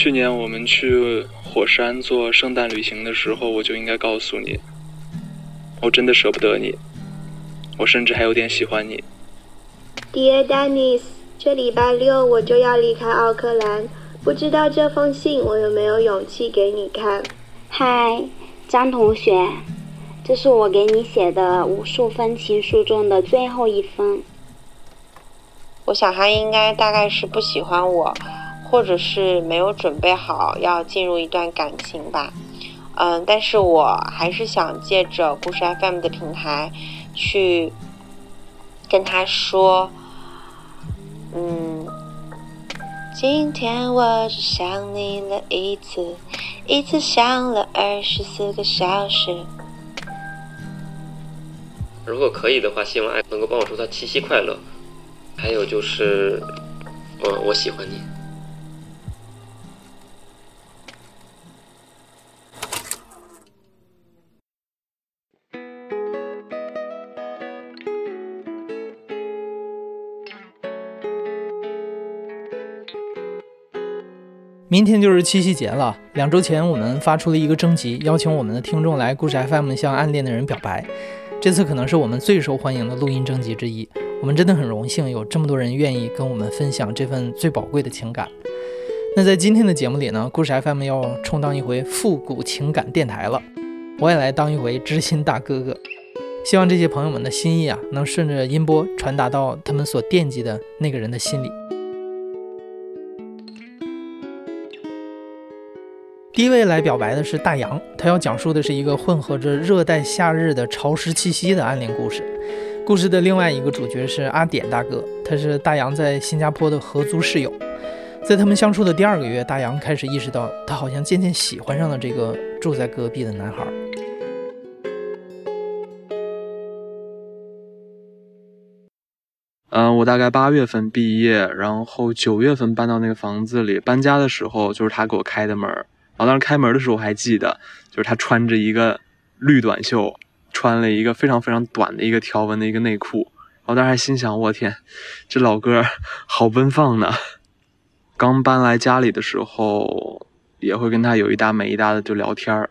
去年我们去火山做圣诞旅行的时候，我就应该告诉你，我真的舍不得你，我甚至还有点喜欢你。Dear Dennis，这礼拜六我就要离开奥克兰，不知道这封信我有没有勇气给你看。嗨，张同学，这是我给你写的无数封情书中的最后一封。我想他应该大概是不喜欢我。或者是没有准备好要进入一段感情吧，嗯，但是我还是想借着故事 FM 的平台去跟他说，嗯，今天我只想你了一次，一次想了二十四个小时。如果可以的话，希望爱能够帮我祝他七夕快乐。还有就是，我我喜欢你。明天就是七夕节了。两周前，我们发出了一个征集，邀请我们的听众来故事 FM 向暗恋的人表白。这次可能是我们最受欢迎的录音征集之一。我们真的很荣幸有这么多人愿意跟我们分享这份最宝贵的情感。那在今天的节目里呢，故事 FM 要充当一回复古情感电台了，我也来当一回知心大哥哥。希望这些朋友们的心意啊，能顺着音波传达到他们所惦记的那个人的心里。第一位来表白的是大洋，他要讲述的是一个混合着热带夏日的潮湿气息的暗恋故事。故事的另外一个主角是阿典大哥，他是大洋在新加坡的合租室友。在他们相处的第二个月，大洋开始意识到，他好像渐渐喜欢上了这个住在隔壁的男孩。嗯，我大概八月份毕业，然后九月份搬到那个房子里。搬家的时候，就是他给我开的门。然后当时开门的时候，我还记得，就是他穿着一个绿短袖，穿了一个非常非常短的一个条纹的一个内裤。然后当时还心想，我天，这老哥好奔放呢。刚搬来家里的时候，也会跟他有一搭没一搭的就聊天儿，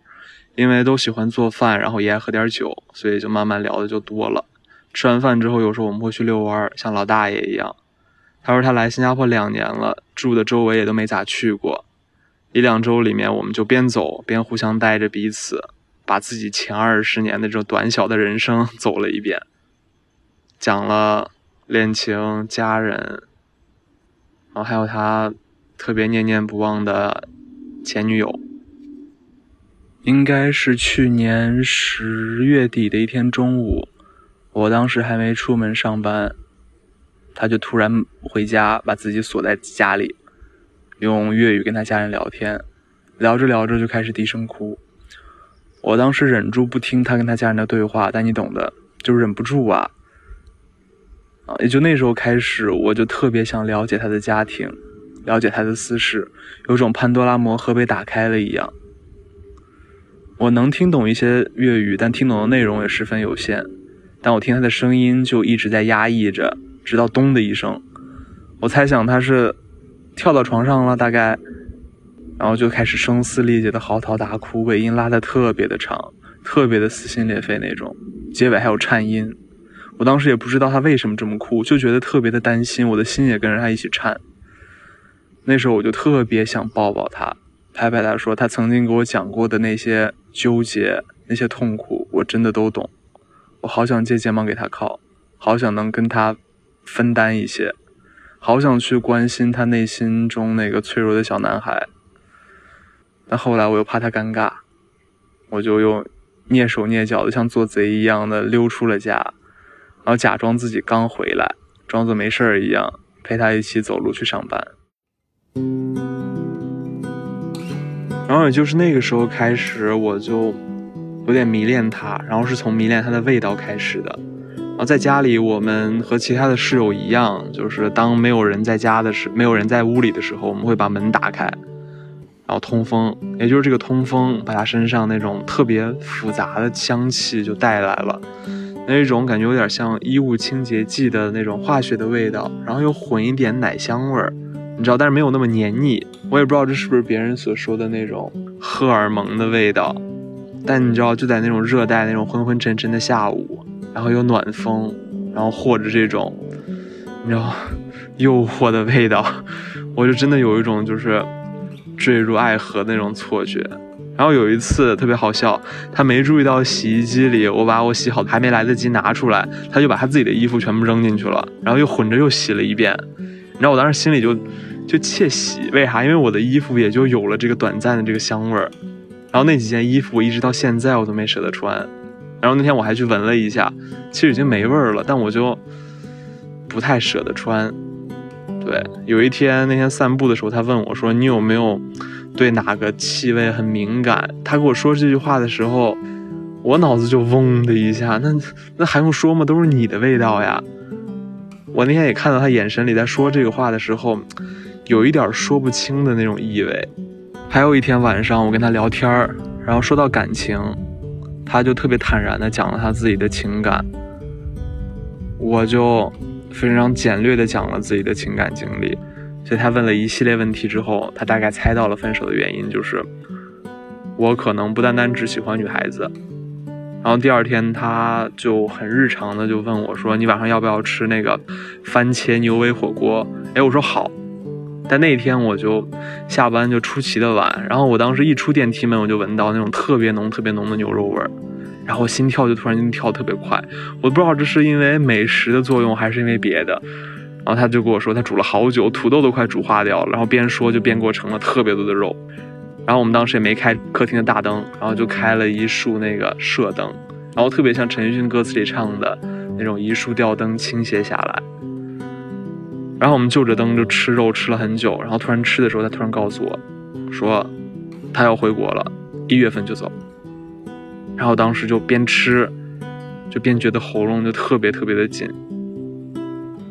因为都喜欢做饭，然后也爱喝点酒，所以就慢慢聊的就多了。吃完饭之后，有时候我们会去遛弯儿，像老大爷一样。他说他来新加坡两年了，住的周围也都没咋去过。一两周里面，我们就边走边互相带着彼此，把自己前二十年的这种短小的人生 走了一遍，讲了恋情、家人，然后还有他特别念念不忘的前女友。应该是去年十月底的一天中午，我当时还没出门上班，他就突然回家，把自己锁在家里。用粤语跟他家人聊天，聊着聊着就开始低声哭。我当时忍住不听他跟他家人的对话，但你懂的，就忍不住啊。啊，也就那时候开始，我就特别想了解他的家庭，了解他的私事，有种潘多拉魔盒被打开了一样。我能听懂一些粤语，但听懂的内容也十分有限。但我听他的声音就一直在压抑着，直到咚的一声，我猜想他是。跳到床上了，大概，然后就开始声嘶力竭的嚎啕大哭，尾音拉的特别的长，特别的撕心裂肺那种，结尾还有颤音。我当时也不知道他为什么这么哭，就觉得特别的担心，我的心也跟着他一起颤。那时候我就特别想抱抱他，拍拍他说他曾经给我讲过的那些纠结、那些痛苦，我真的都懂。我好想借肩膀给他靠，好想能跟他分担一些。好想去关心他内心中那个脆弱的小男孩，但后来我又怕他尴尬，我就又蹑手蹑脚的像做贼一样的溜出了家，然后假装自己刚回来，装作没事儿一样陪他一起走路去上班。然后也就是那个时候开始，我就有点迷恋他，然后是从迷恋他的味道开始的。然后在家里，我们和其他的室友一样，就是当没有人在家的时，没有人在屋里的时候，我们会把门打开，然后通风。也就是这个通风，把他身上那种特别复杂的香气就带来了，那一种感觉有点像衣物清洁剂的那种化学的味道，然后又混一点奶香味儿，你知道，但是没有那么黏腻。我也不知道这是不是别人所说的那种荷尔蒙的味道，但你知道，就在那种热带那种昏昏沉沉的下午，然后有暖风，然后或者这种，你知道，诱惑的味道，我就真的有一种就是坠入爱河的那种错觉。然后有一次特别好笑，他没注意到洗衣机里我把我洗好还没来得及拿出来，他就把他自己的衣服全部扔进去了，然后又混着又洗了一遍。你知道我当时心里就就窃喜，为啥？因为我的衣服也就有了这个短暂的这个香味儿。然后那几件衣服我一直到现在我都没舍得穿。然后那天我还去闻了一下，其实已经没味儿了，但我就不太舍得穿。对，有一天那天散步的时候，他问我说：“你有没有？”对哪个气味很敏感？他跟我说这句话的时候，我脑子就嗡的一下。那那还用说吗？都是你的味道呀！我那天也看到他眼神里在说这个话的时候，有一点说不清的那种意味。还有一天晚上，我跟他聊天儿，然后说到感情，他就特别坦然的讲了他自己的情感，我就非常简略的讲了自己的情感经历。所以他问了一系列问题之后，他大概猜到了分手的原因，就是我可能不单单只喜欢女孩子。然后第二天他就很日常的就问我说：“你晚上要不要吃那个番茄牛尾火锅？”哎，我说好。但那天我就下班就出奇的晚，然后我当时一出电梯门，我就闻到那种特别浓、特别浓的牛肉味儿，然后心跳就突然间跳特别快。我不知道这是因为美食的作用，还是因为别的。然后他就跟我说，他煮了好久，土豆都快煮化掉了。然后边说就边给我盛了特别多的肉。然后我们当时也没开客厅的大灯，然后就开了一束那个射灯，然后特别像陈奕迅歌词里唱的那种一束吊灯倾斜下来。然后我们就着灯就吃肉吃了很久。然后突然吃的时候，他突然告诉我，说他要回国了，一月份就走。然后当时就边吃，就边觉得喉咙就特别特别的紧。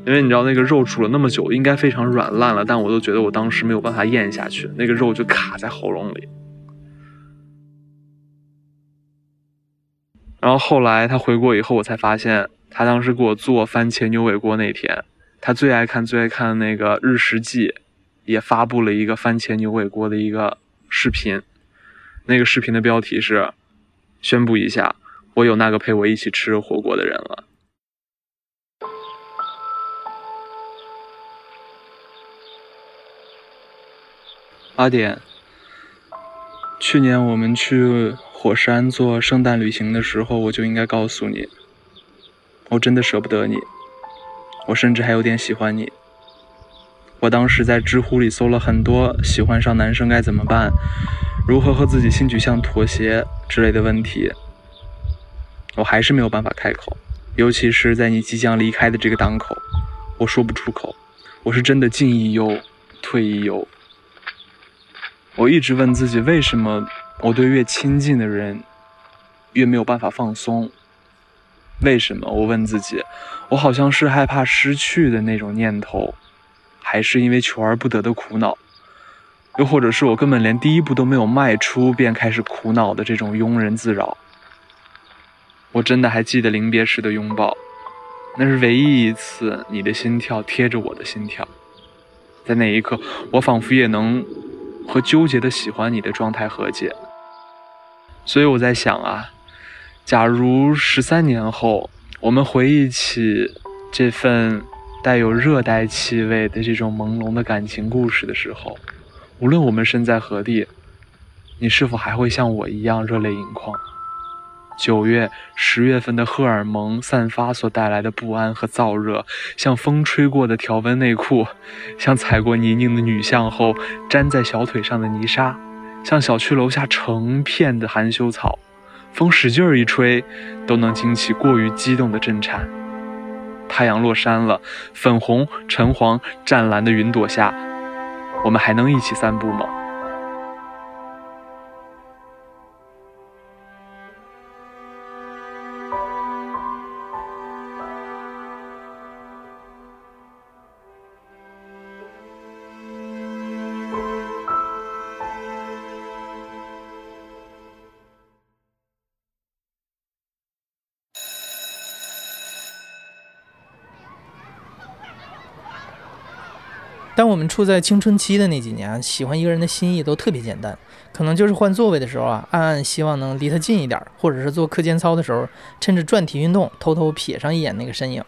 因为你知道那个肉煮了那么久，应该非常软烂了，但我都觉得我当时没有办法咽下去，那个肉就卡在喉咙里。然后后来他回国以后，我才发现他当时给我做番茄牛尾锅那天，他最爱看最爱看的那个日食记，也发布了一个番茄牛尾锅的一个视频，那个视频的标题是：宣布一下，我有那个陪我一起吃火锅的人了。阿点，去年我们去火山做圣诞旅行的时候，我就应该告诉你，我真的舍不得你，我甚至还有点喜欢你。我当时在知乎里搜了很多喜欢上男生该怎么办，如何和自己性取向妥协之类的问题，我还是没有办法开口，尤其是在你即将离开的这个档口，我说不出口，我是真的进亦忧，退亦忧。我一直问自己，为什么我对越亲近的人越没有办法放松？为什么？我问自己，我好像是害怕失去的那种念头，还是因为求而不得的苦恼？又或者是我根本连第一步都没有迈出，便开始苦恼的这种庸人自扰？我真的还记得临别时的拥抱，那是唯一一次你的心跳贴着我的心跳，在那一刻，我仿佛也能。和纠结的喜欢你的状态和解，所以我在想啊，假如十三年后，我们回忆起这份带有热带气味的这种朦胧的感情故事的时候，无论我们身在何地，你是否还会像我一样热泪盈眶？九月、十月份的荷尔蒙散发所带来的不安和燥热，像风吹过的条纹内裤，像踩过泥泞的女巷后粘在小腿上的泥沙，像小区楼下成片的含羞草，风使劲儿一吹，都能惊起过于激动的震颤。太阳落山了，粉红、橙黄、湛蓝的云朵下，我们还能一起散步吗？当我们处在青春期的那几年，喜欢一个人的心意都特别简单，可能就是换座位的时候啊，暗暗希望能离他近一点，或者是做课间操的时候，趁着转体运动偷偷瞥上一眼那个身影。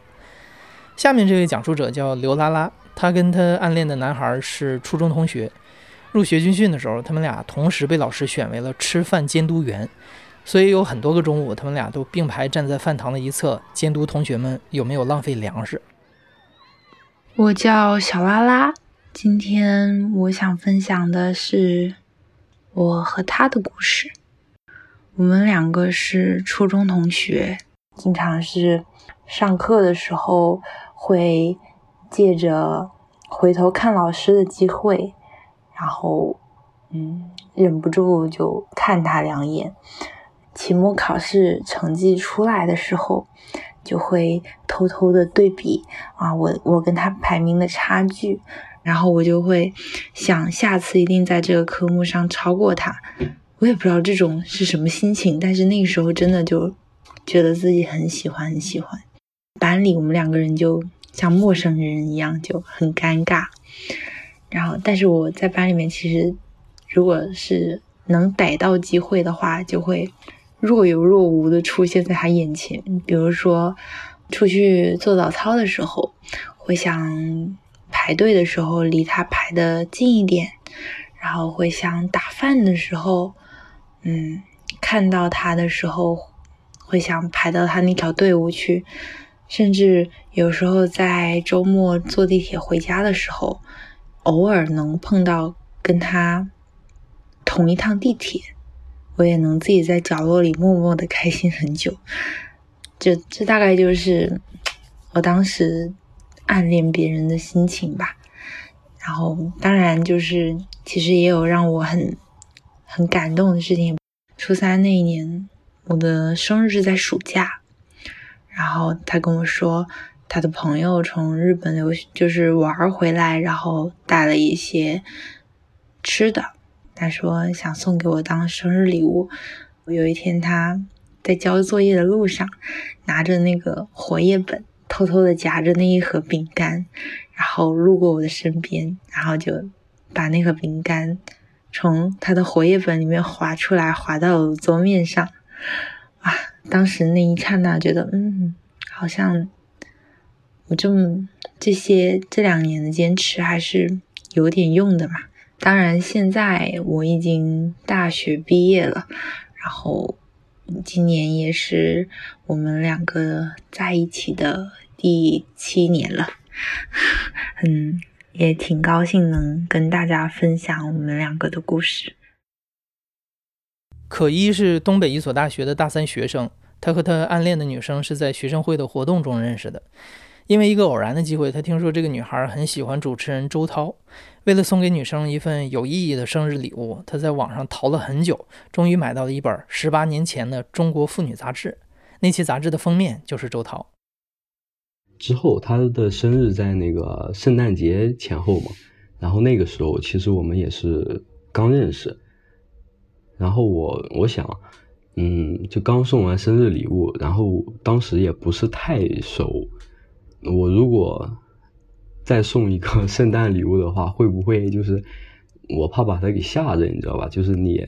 下面这位讲述者叫刘拉拉，她跟她暗恋的男孩是初中同学。入学军训的时候，他们俩同时被老师选为了吃饭监督员，所以有很多个中午，他们俩都并排站在饭堂的一侧，监督同学们有没有浪费粮食。我叫小拉拉，今天我想分享的是我和他的故事。我们两个是初中同学，经常是上课的时候会借着回头看老师的机会，然后嗯，忍不住就看他两眼。期末考试成绩出来的时候。就会偷偷的对比啊，我我跟他排名的差距，然后我就会想下次一定在这个科目上超过他。我也不知道这种是什么心情，但是那个时候真的就觉得自己很喜欢很喜欢。班里我们两个人就像陌生人一样，就很尴尬。然后，但是我在班里面其实，如果是能逮到机会的话，就会。若有若无的出现在他眼前，比如说出去做早操的时候，会想排队的时候离他排的近一点，然后会想打饭的时候，嗯，看到他的时候会想排到他那条队伍去，甚至有时候在周末坐地铁回家的时候，偶尔能碰到跟他同一趟地铁。我也能自己在角落里默默的开心很久，这这大概就是我当时暗恋别人的心情吧。然后当然就是其实也有让我很很感动的事情。初三那一年，我的生日是在暑假，然后他跟我说他的朋友从日本留就是玩回来，然后带了一些吃的。他说想送给我当生日礼物。有一天他在交作业的路上，拿着那个活页本，偷偷的夹着那一盒饼干，然后路过我的身边，然后就把那盒饼干从他的活页本里面划出来，划到了桌面上。啊，当时那一刹那，觉得嗯，好像我这么这些这两年的坚持还是有点用的嘛。当然，现在我已经大学毕业了，然后今年也是我们两个在一起的第七年了，嗯，也挺高兴能跟大家分享我们两个的故事。可一是东北一所大学的大三学生，他和他暗恋的女生是在学生会的活动中认识的。因为一个偶然的机会，他听说这个女孩很喜欢主持人周涛。为了送给女生一份有意义的生日礼物，他在网上淘了很久，终于买到了一本十八年前的《中国妇女杂志》。那期杂志的封面就是周涛。之后，他的生日在那个圣诞节前后嘛，然后那个时候其实我们也是刚认识。然后我我想，嗯，就刚送完生日礼物，然后当时也不是太熟。我如果再送一个圣诞礼物的话，会不会就是我怕把他给吓着，你知道吧？就是你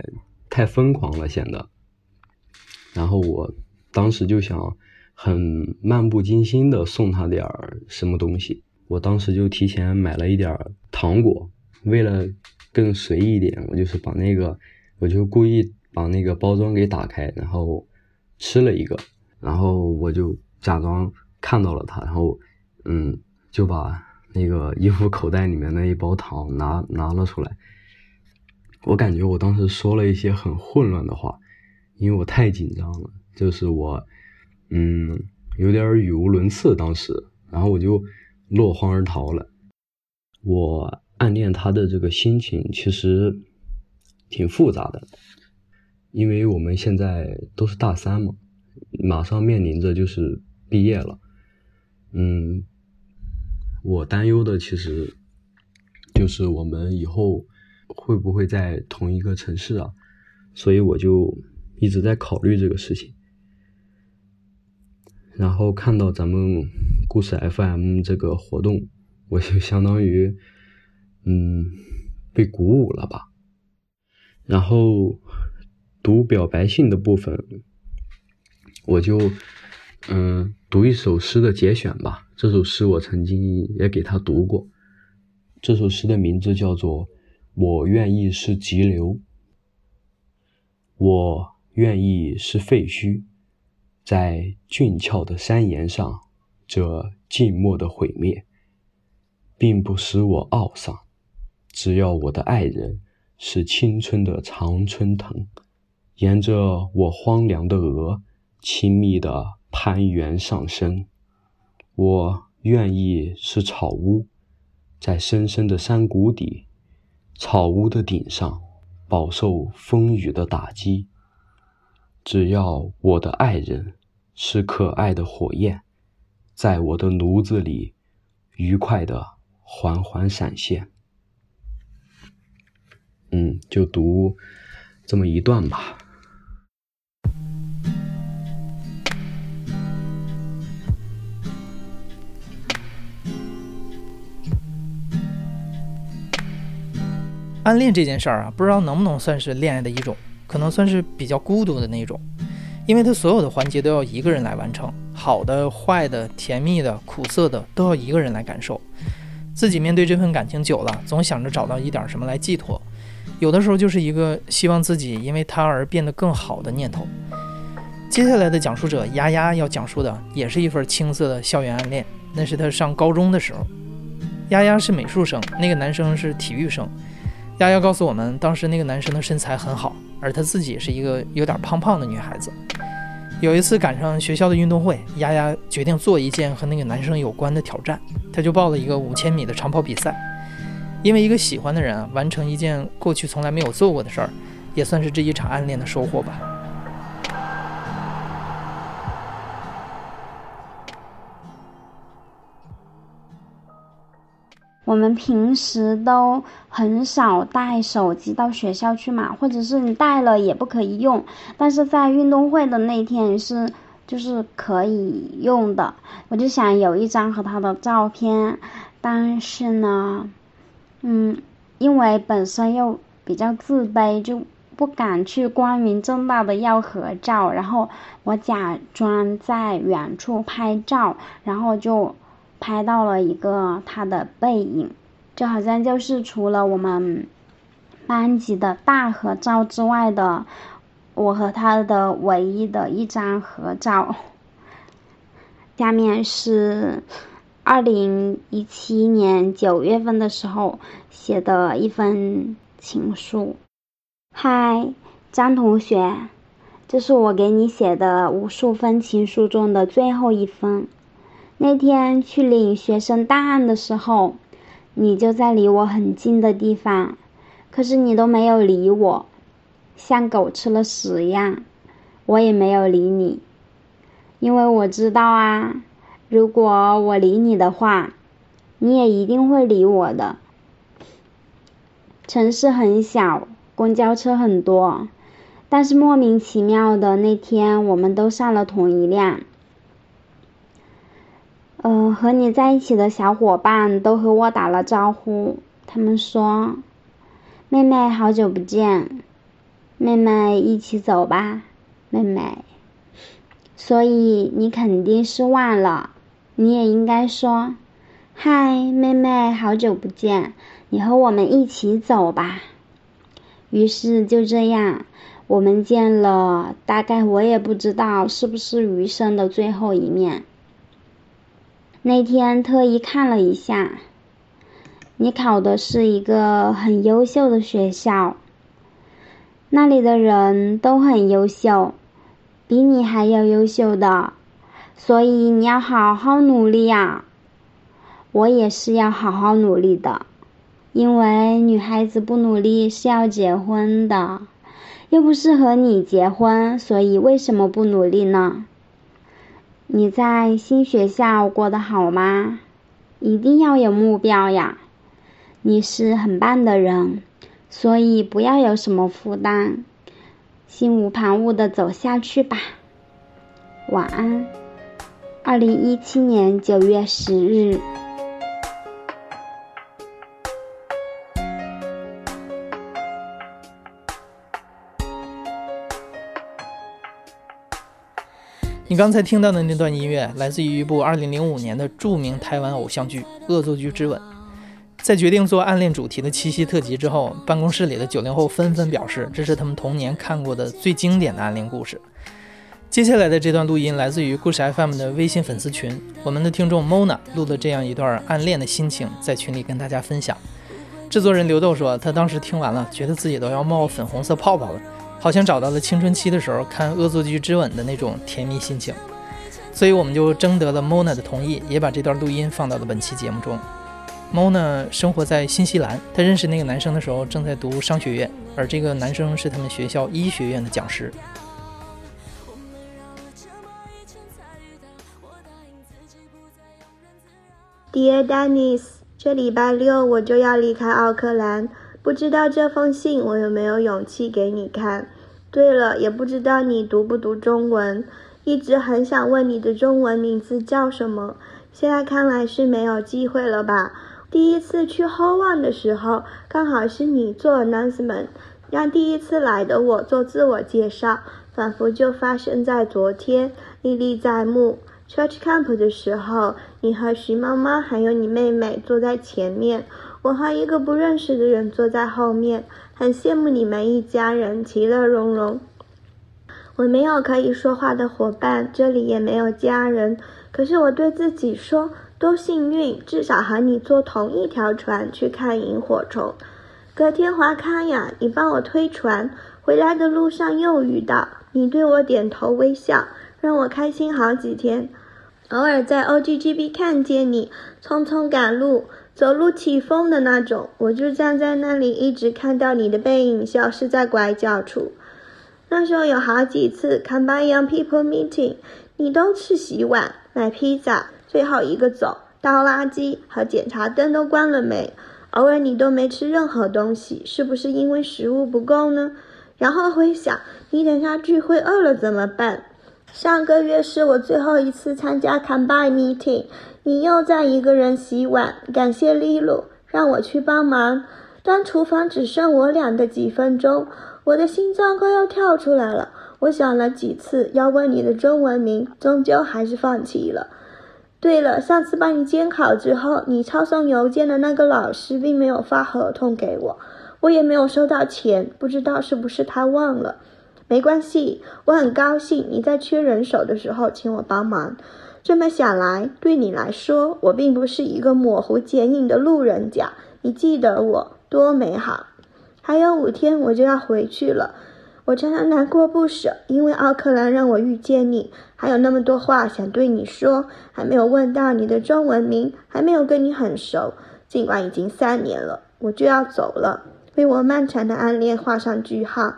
太疯狂了显得。然后我当时就想很漫不经心的送他点儿什么东西，我当时就提前买了一点糖果，为了更随意一点，我就是把那个我就故意把那个包装给打开，然后吃了一个，然后我就假装。看到了他，然后，嗯，就把那个衣服口袋里面那一包糖拿拿了出来。我感觉我当时说了一些很混乱的话，因为我太紧张了，就是我，嗯，有点语无伦次。当时，然后我就落荒而逃了。我暗恋他的这个心情其实挺复杂的，因为我们现在都是大三嘛，马上面临着就是毕业了。嗯，我担忧的其实就是我们以后会不会在同一个城市啊？所以我就一直在考虑这个事情。然后看到咱们故事 FM 这个活动，我就相当于嗯，被鼓舞了吧。然后读表白信的部分，我就嗯读一首诗的节选吧。这首诗我曾经也给他读过。这首诗的名字叫做《我愿意是急流》，我愿意是废墟，在俊俏的山岩上，这静默的毁灭，并不使我懊丧。只要我的爱人是青春的常春藤，沿着我荒凉的额，亲密的攀援上升。我愿意是草屋。在深深的山谷底，草屋的顶上，饱受风雨的打击。只要我的爱人是可爱的火焰，在我的炉子里，愉快的缓缓闪现。嗯，就读这么一段吧。暗恋这件事儿啊，不知道能不能算是恋爱的一种，可能算是比较孤独的那种，因为他所有的环节都要一个人来完成，好的、坏的、甜蜜的、苦涩的，都要一个人来感受。自己面对这份感情久了，总想着找到一点什么来寄托，有的时候就是一个希望自己因为他而变得更好的念头。接下来的讲述者丫丫要讲述的也是一份青涩的校园暗恋，那是他上高中的时候。丫丫是美术生，那个男生是体育生。丫丫告诉我们，当时那个男生的身材很好，而她自己是一个有点胖胖的女孩子。有一次赶上学校的运动会，丫丫决定做一件和那个男生有关的挑战，她就报了一个五千米的长跑比赛。因为一个喜欢的人，完成一件过去从来没有做过的事儿，也算是这一场暗恋的收获吧。我们平时都很少带手机到学校去嘛，或者是你带了也不可以用。但是在运动会的那天是就是可以用的。我就想有一张和他的照片，但是呢，嗯，因为本身又比较自卑，就不敢去光明正大的要合照。然后我假装在远处拍照，然后就。拍到了一个他的背影，就好像就是除了我们班级的大合照之外的我和他的唯一的一张合照。下面是二零一七年九月份的时候写的一封情书。嗨，张同学，这是我给你写的无数封情书中的最后一封。那天去领学生档案的时候，你就在离我很近的地方，可是你都没有理我，像狗吃了屎一样。我也没有理你，因为我知道啊，如果我理你的话，你也一定会理我的。城市很小，公交车很多，但是莫名其妙的那天，我们都上了同一辆。呃，和你在一起的小伙伴都和我打了招呼，他们说：“妹妹，好久不见，妹妹一起走吧，妹妹。”所以你肯定是忘了，你也应该说：“嗨，妹妹，好久不见，你和我们一起走吧。”于是就这样，我们见了，大概我也不知道是不是余生的最后一面。那天特意看了一下，你考的是一个很优秀的学校，那里的人都很优秀，比你还要优秀的，所以你要好好努力呀。我也是要好好努力的，因为女孩子不努力是要结婚的，又不是和你结婚，所以为什么不努力呢？你在新学校过得好吗？一定要有目标呀！你是很棒的人，所以不要有什么负担，心无旁骛的走下去吧。晚安。二零一七年九月十日。刚才听到的那段音乐来自于一部2005年的著名台湾偶像剧《恶作剧之吻》。在决定做暗恋主题的七夕特辑之后，办公室里的九零后纷纷表示，这是他们童年看过的最经典的暗恋故事。接下来的这段录音来自于故事 FM 的微信粉丝群，我们的听众 Mona 录了这样一段暗恋的心情，在群里跟大家分享。制作人刘豆说，他当时听完了，觉得自己都要冒粉红色泡泡了，好像找到了青春期的时候看《恶作剧之吻》的那种甜蜜心情。所以我们就征得了 Mona 的同意，也把这段录音放到了本期节目中。Mona 生活在新西兰，她认识那个男生的时候正在读商学院，而这个男生是他们学校医学院的讲师。Dear Dennis，这礼拜六我就要离开奥克兰，不知道这封信我有没有勇气给你看。对了，也不知道你读不读中文，一直很想问你的中文名字叫什么，现在看来是没有机会了吧。第一次去 h o w a n 的时候，刚好是你做 announcement，让第一次来的我做自我介绍，仿佛就发生在昨天，历历在目。Church Camp 的时候，你和徐妈妈还有你妹妹坐在前面，我和一个不认识的人坐在后面，很羡慕你们一家人其乐融融。我没有可以说话的伙伴，这里也没有家人，可是我对自己说。多幸运，至少和你坐同一条船去看萤火虫。隔天华康呀，你帮我推船，回来的路上又遇到你，对我点头微笑，让我开心好几天。偶尔在 OGGB 看见你，匆匆赶路，走路起风的那种，我就站在那里，一直看到你的背影消失在拐角处。那时候有好几次 Combine Young People Meeting，你都去洗碗、买披萨。最后一个走，倒垃圾和检查灯都关了没？偶尔你都没吃任何东西，是不是因为食物不够呢？然后会想，你等下聚会饿了怎么办？上个月是我最后一次参加 combine meeting，你又在一个人洗碗，感谢丽露让我去帮忙。当厨房只剩我俩的几分钟，我的心脏快要跳出来了。我想了几次要问你的中文名，终究还是放弃了。对了，上次帮你监考之后，你抄送邮件的那个老师并没有发合同给我，我也没有收到钱，不知道是不是他忘了。没关系，我很高兴你在缺人手的时候请我帮忙。这么想来，对你来说，我并不是一个模糊剪影的路人甲，你记得我多美好。还有五天我就要回去了。我常常难过不舍，因为奥克兰让我遇见你，还有那么多话想对你说，还没有问到你的中文名，还没有跟你很熟。尽管已经三年了，我就要走了，为我漫长的暗恋画上句号。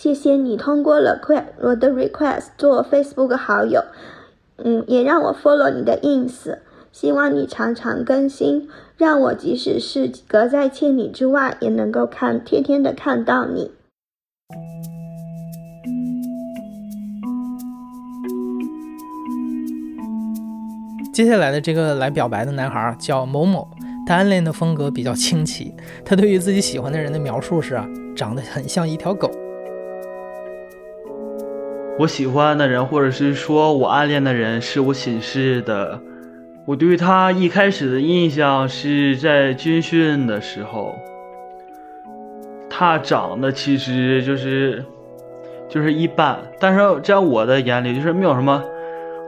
谢谢你通过了我的 request 做 Facebook 好友，嗯，也让我 follow 你的 ins。希望你常常更新，让我即使是隔在千里之外，也能够看天天的看到你。接下来的这个来表白的男孩叫某某，他暗恋的风格比较清奇。他对于自己喜欢的人的描述是，长得很像一条狗。我喜欢的人，或者是说我暗恋的人，是我寝室的。我对他一开始的印象是在军训的时候，他长得其实就是就是一般，但是在我的眼里就是没有什么。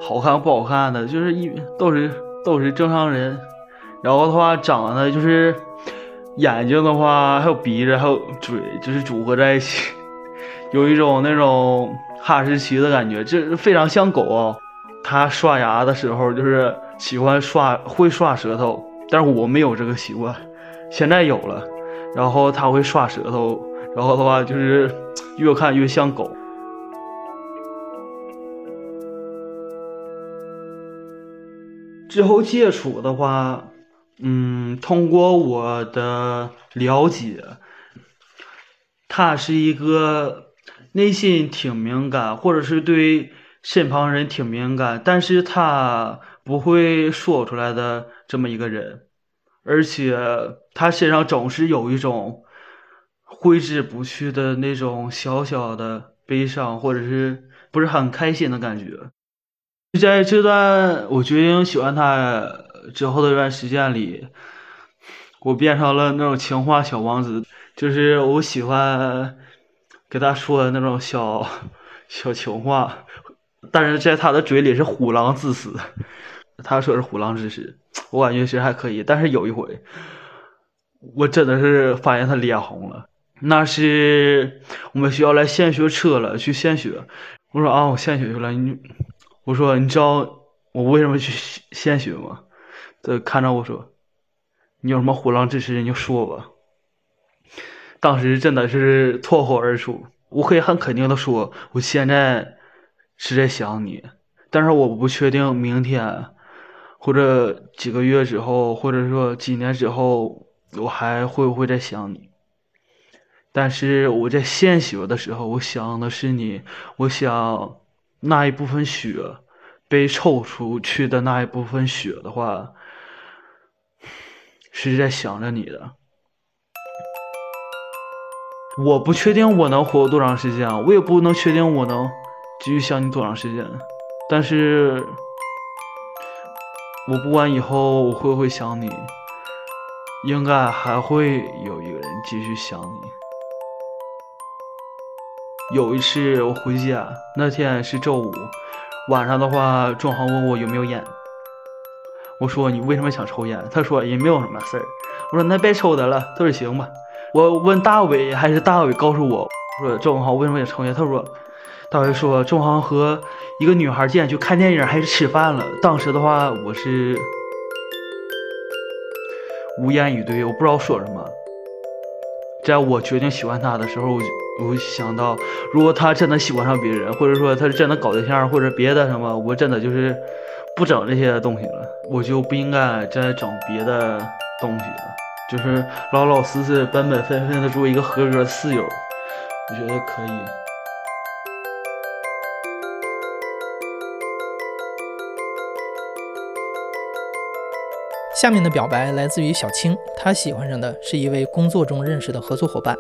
好看不好看的，就是一都是都是正常人，然后的话长得就是眼睛的话，还有鼻子，还有嘴，就是组合在一起，有一种那种哈士奇的感觉，这非常像狗啊。它刷牙的时候就是喜欢刷，会刷舌头，但是我没有这个习惯，现在有了。然后它会刷舌头，然后的话就是越看越像狗。之后接触的话，嗯，通过我的了解，它是一个内心挺敏感，或者是对身旁人挺敏感，但是他不会说出来的这么一个人，而且他身上总是有一种挥之不去的那种小小的悲伤，或者是不是很开心的感觉。就在这段我决定喜欢他之后的一段时间里，我变成了那种情话小王子，就是我喜欢给他说的那种小小情话，但是在他的嘴里是虎狼之词。他说是虎狼之词，我感觉其实还可以。但是有一回，我真的是发现他脸红了。那是我们学校来献血车了，去献血。我说啊，我献血去了。你，我说你知道我为什么去献血吗？他看着我说，你有什么虎狼之词你就说吧。当时真的是脱口而出，我可以很肯定的说，我现在是在想你，但是我不确定明天或者几个月之后，或者说几年之后，我还会不会再想你。但是我在献血的时候，我想的是你。我想那一部分血被抽出去的那一部分血的话，是在想着你的。我不确定我能活多长时间，我也不能确定我能继续想你多长时间。但是，我不管以后我会不会想你，应该还会有一个人继续想你。有一次我回家，那天是周五晚上的话，壮航问我有没有烟。我说你为什么想抽烟？他说也没有什么事儿。我说那别抽的了。他说行吧。我问大伟，还是大伟告诉我，说庄航为什么想抽烟？他说大伟说庄航和一个女孩见去看电影还是吃饭了。当时的话我是无言以对，我不知道说什么。在我决定喜欢他的时候。我想到，如果他真的喜欢上别人，或者说他是真的搞对象，或者别的什么，我真的就是不整这些东西了，我就不应该再整别的东西了，就是老老实实、本本分分的做一个合格的室友，我觉得可以。下面的表白来自于小青，她喜欢上的是一位工作中认识的合作伙伴。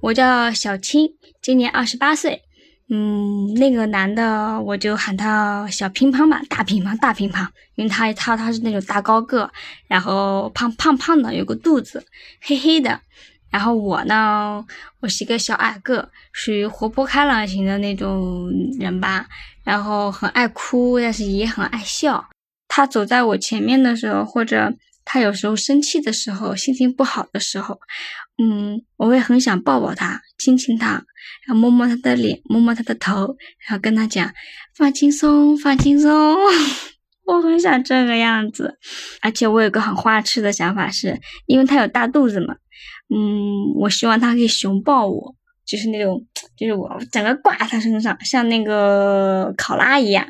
我叫小青，今年二十八岁。嗯，那个男的我就喊他小乒乓吧，大乒乓，大乒乓，因为他他他是那种大高个，然后胖胖胖的，有个肚子，黑黑的。然后我呢，我是一个小矮个，属于活泼开朗型的那种人吧。然后很爱哭，但是也很爱笑。他走在我前面的时候，或者他有时候生气的时候，心情不好的时候。嗯，我会很想抱抱他，亲亲他，然后摸摸他的脸，摸摸他的头，然后跟他讲放轻松，放轻松。我很想这个样子，而且我有个很花痴的想法，是因为他有大肚子嘛。嗯，我希望他可以熊抱我，就是那种，就是我整个挂在他身上，像那个考拉一样，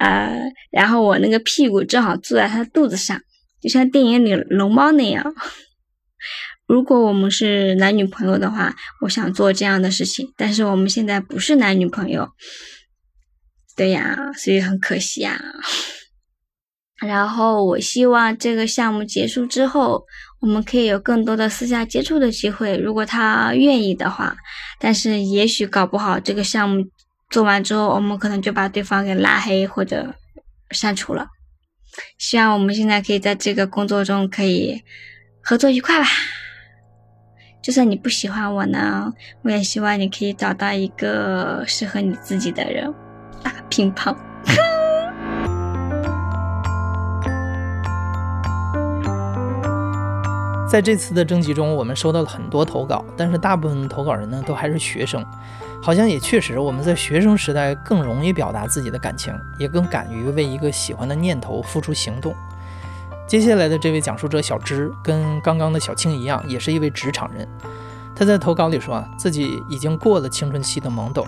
呃，然后我那个屁股正好坐在他肚子上，就像电影里龙猫那样。如果我们是男女朋友的话，我想做这样的事情，但是我们现在不是男女朋友，对呀，所以很可惜啊。然后我希望这个项目结束之后，我们可以有更多的私下接触的机会，如果他愿意的话。但是也许搞不好这个项目做完之后，我们可能就把对方给拉黑或者删除了。希望我们现在可以在这个工作中可以合作愉快吧。就算你不喜欢我呢，我也希望你可以找到一个适合你自己的人。打乒乓。在这次的征集中，我们收到了很多投稿，但是大部分投稿人呢都还是学生，好像也确实我们在学生时代更容易表达自己的感情，也更敢于为一个喜欢的念头付出行动。接下来的这位讲述者小芝，跟刚刚的小青一样，也是一位职场人。他在投稿里说啊，自己已经过了青春期的懵懂，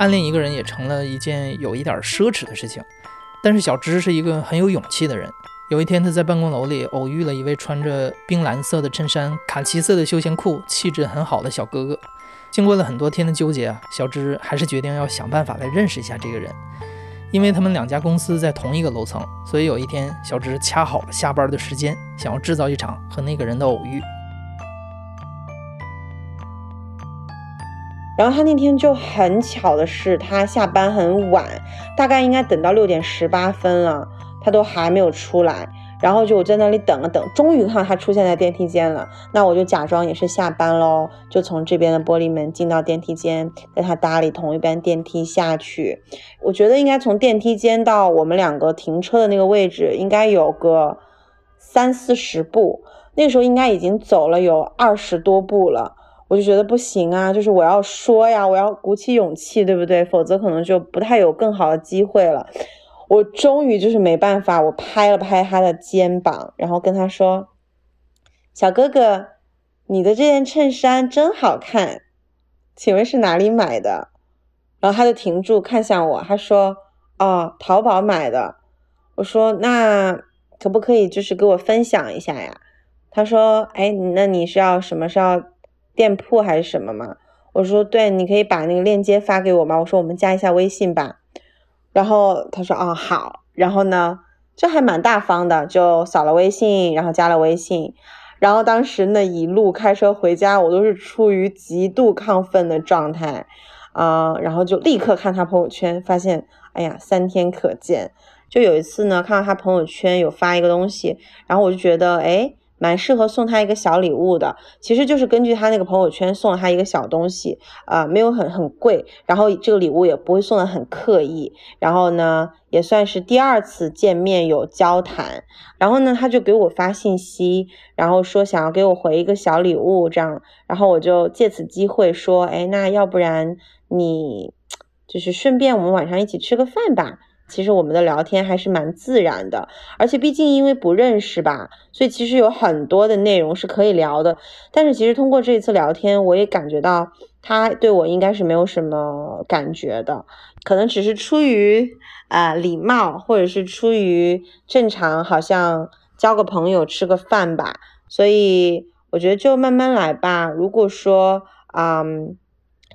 暗恋一个人也成了一件有一点奢侈的事情。但是小芝是一个很有勇气的人。有一天，他在办公楼里偶遇了一位穿着冰蓝色的衬衫、卡其色的休闲裤、气质很好的小哥哥。经过了很多天的纠结啊，小芝还是决定要想办法来认识一下这个人。因为他们两家公司在同一个楼层，所以有一天，小芝掐好了下班的时间，想要制造一场和那个人的偶遇。然后他那天就很巧的是，他下班很晚，大概应该等到六点十八分了，他都还没有出来。然后就我在那里等了等，终于看到他出现在电梯间了。那我就假装也是下班喽，就从这边的玻璃门进到电梯间，跟他搭理同一班电梯下去。我觉得应该从电梯间到我们两个停车的那个位置，应该有个三四十步。那时候应该已经走了有二十多步了，我就觉得不行啊，就是我要说呀，我要鼓起勇气，对不对？否则可能就不太有更好的机会了。我终于就是没办法，我拍了拍他的肩膀，然后跟他说：“小哥哥，你的这件衬衫真好看，请问是哪里买的？”然后他就停住看向我，他说：“哦，淘宝买的。”我说：“那可不可以就是给我分享一下呀？”他说：“哎，那你是要什么？是要店铺还是什么吗？”我说：“对，你可以把那个链接发给我吗？”我说：“我们加一下微信吧。”然后他说：“哦，好。”然后呢，就还蛮大方的，就扫了微信，然后加了微信。然后当时那一路开车回家，我都是处于极度亢奋的状态，啊，然后就立刻看他朋友圈，发现，哎呀，三天可见。就有一次呢，看到他朋友圈有发一个东西，然后我就觉得，哎。蛮适合送他一个小礼物的，其实就是根据他那个朋友圈送了他一个小东西，啊，没有很很贵，然后这个礼物也不会送的很刻意，然后呢，也算是第二次见面有交谈，然后呢，他就给我发信息，然后说想要给我回一个小礼物，这样，然后我就借此机会说，哎，那要不然你就是顺便我们晚上一起吃个饭吧。其实我们的聊天还是蛮自然的，而且毕竟因为不认识吧，所以其实有很多的内容是可以聊的。但是其实通过这一次聊天，我也感觉到他对我应该是没有什么感觉的，可能只是出于啊礼貌，或者是出于正常，好像交个朋友吃个饭吧。所以我觉得就慢慢来吧。如果说嗯，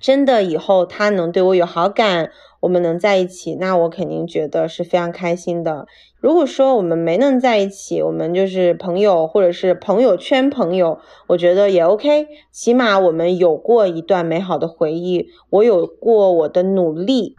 真的以后他能对我有好感。我们能在一起，那我肯定觉得是非常开心的。如果说我们没能在一起，我们就是朋友，或者是朋友圈朋友，我觉得也 OK。起码我们有过一段美好的回忆，我有过我的努力。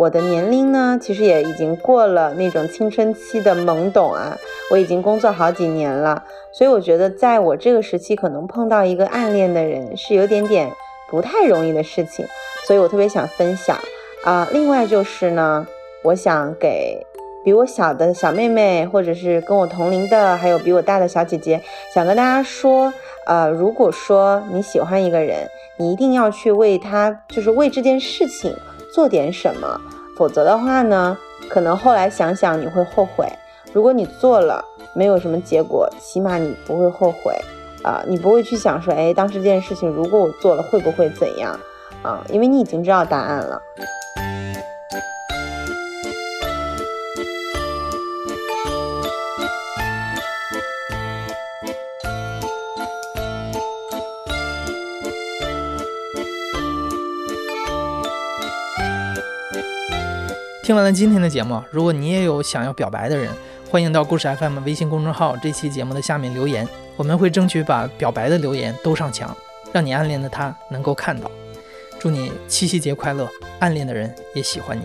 我的年龄呢，其实也已经过了那种青春期的懵懂啊。我已经工作好几年了，所以我觉得在我这个时期，可能碰到一个暗恋的人是有点点不太容易的事情。所以我特别想分享啊。另外就是呢，我想给比我小的小妹妹，或者是跟我同龄的，还有比我大的小姐姐，想跟大家说，呃，如果说你喜欢一个人，你一定要去为他，就是为这件事情。做点什么，否则的话呢，可能后来想想你会后悔。如果你做了没有什么结果，起码你不会后悔啊，你不会去想说，哎，当时这件事情如果我做了会不会怎样啊？因为你已经知道答案了。听完了今天的节目，如果你也有想要表白的人，欢迎到故事 FM 微信公众号这期节目的下面留言，我们会争取把表白的留言都上墙，让你暗恋的他能够看到。祝你七夕节快乐，暗恋的人也喜欢你。